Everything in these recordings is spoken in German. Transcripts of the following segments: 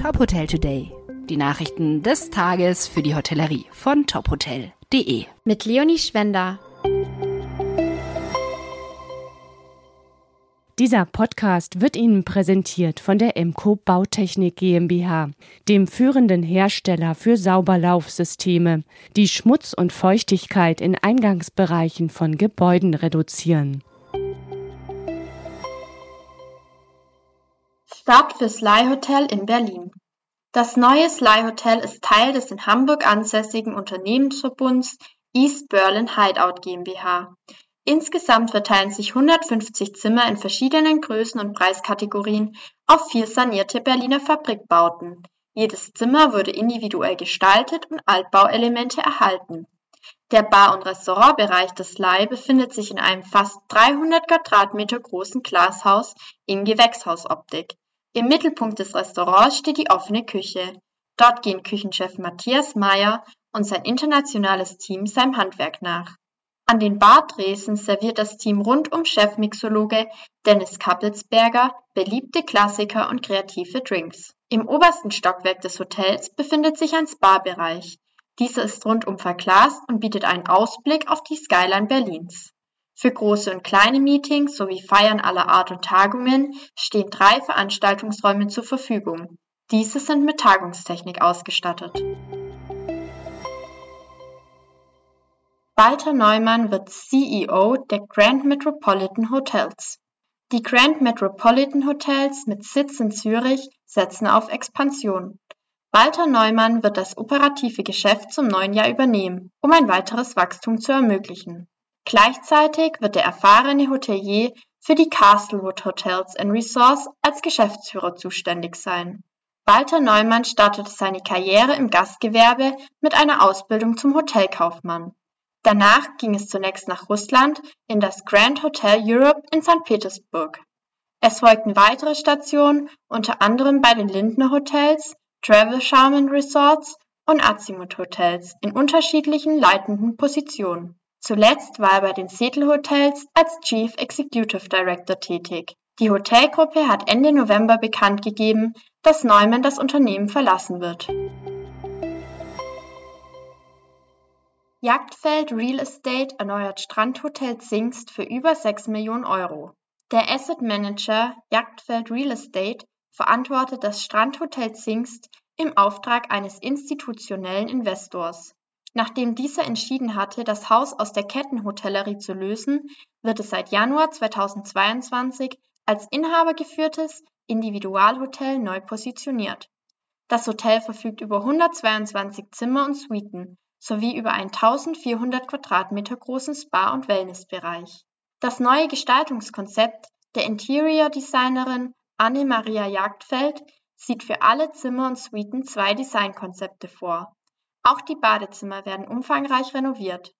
Top Hotel Today. Die Nachrichten des Tages für die Hotellerie von tophotel.de. Mit Leonie Schwender. Dieser Podcast wird Ihnen präsentiert von der Emco Bautechnik GmbH, dem führenden Hersteller für Sauberlaufsysteme, die Schmutz und Feuchtigkeit in Eingangsbereichen von Gebäuden reduzieren. Start für Sly Hotel in Berlin. Das neue Sly Hotel ist Teil des in Hamburg ansässigen Unternehmensverbunds East Berlin Hideout GmbH. Insgesamt verteilen sich 150 Zimmer in verschiedenen Größen und Preiskategorien auf vier sanierte Berliner Fabrikbauten. Jedes Zimmer wurde individuell gestaltet und Altbauelemente erhalten. Der Bar- und Restaurantbereich des Sly befindet sich in einem fast 300 Quadratmeter großen Glashaus in Gewächshausoptik. Im Mittelpunkt des Restaurants steht die offene Küche. Dort gehen Küchenchef Matthias Meyer und sein internationales Team seinem Handwerk nach. An den Bartresen serviert das Team rund um Chefmixologe Dennis Kappelsberger beliebte Klassiker und kreative Drinks. Im obersten Stockwerk des Hotels befindet sich ein Spa-Bereich. Dieser ist rundum verglast und bietet einen Ausblick auf die Skyline Berlins. Für große und kleine Meetings sowie Feiern aller Art und Tagungen stehen drei Veranstaltungsräume zur Verfügung. Diese sind mit Tagungstechnik ausgestattet. Walter Neumann wird CEO der Grand Metropolitan Hotels. Die Grand Metropolitan Hotels mit Sitz in Zürich setzen auf Expansion. Walter Neumann wird das operative Geschäft zum neuen Jahr übernehmen, um ein weiteres Wachstum zu ermöglichen. Gleichzeitig wird der erfahrene Hotelier für die Castlewood Hotels and Resorts als Geschäftsführer zuständig sein. Walter Neumann startete seine Karriere im Gastgewerbe mit einer Ausbildung zum Hotelkaufmann. Danach ging es zunächst nach Russland in das Grand Hotel Europe in St. Petersburg. Es folgten weitere Stationen, unter anderem bei den Lindner Hotels, Travel Charmin Resorts und Azimut Hotels in unterschiedlichen leitenden Positionen. Zuletzt war er bei den Seattle Hotels als Chief Executive Director tätig. Die Hotelgruppe hat Ende November bekannt gegeben, dass Neumann das Unternehmen verlassen wird. Jagdfeld Real Estate erneuert Strandhotel Zingst für über 6 Millionen Euro. Der Asset Manager Jagdfeld Real Estate verantwortet das Strandhotel Zingst im Auftrag eines institutionellen Investors. Nachdem dieser entschieden hatte, das Haus aus der Kettenhotellerie zu lösen, wird es seit Januar 2022 als inhabergeführtes Individualhotel neu positioniert. Das Hotel verfügt über 122 Zimmer und Suiten sowie über einen 1400 Quadratmeter großen Spa- und Wellnessbereich. Das neue Gestaltungskonzept der Interior-Designerin Anne-Maria Jagdfeld sieht für alle Zimmer und Suiten zwei Designkonzepte vor. Auch die Badezimmer werden umfangreich renoviert.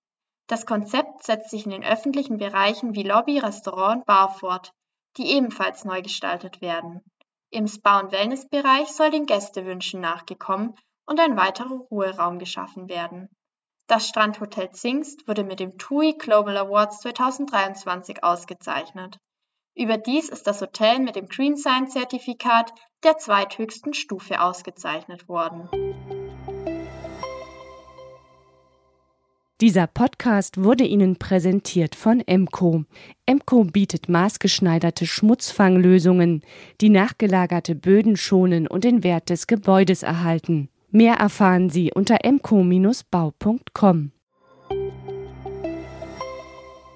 Das Konzept setzt sich in den öffentlichen Bereichen wie Lobby, Restaurant und Bar fort, die ebenfalls neu gestaltet werden. Im Spa- und Wellnessbereich soll den Gästewünschen nachgekommen und ein weiterer Ruheraum geschaffen werden. Das Strandhotel Zingst wurde mit dem TUI Global Awards 2023 ausgezeichnet. Überdies ist das Hotel mit dem Green Sign Zertifikat der zweithöchsten Stufe ausgezeichnet worden. Dieser Podcast wurde Ihnen präsentiert von Emco. Emco bietet maßgeschneiderte Schmutzfanglösungen, die nachgelagerte Böden schonen und den Wert des Gebäudes erhalten. Mehr erfahren Sie unter mco-bau.com.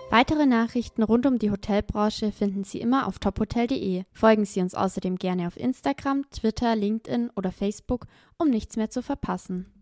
Weitere Nachrichten rund um die Hotelbranche finden Sie immer auf tophotel.de. Folgen Sie uns außerdem gerne auf Instagram, Twitter, LinkedIn oder Facebook, um nichts mehr zu verpassen.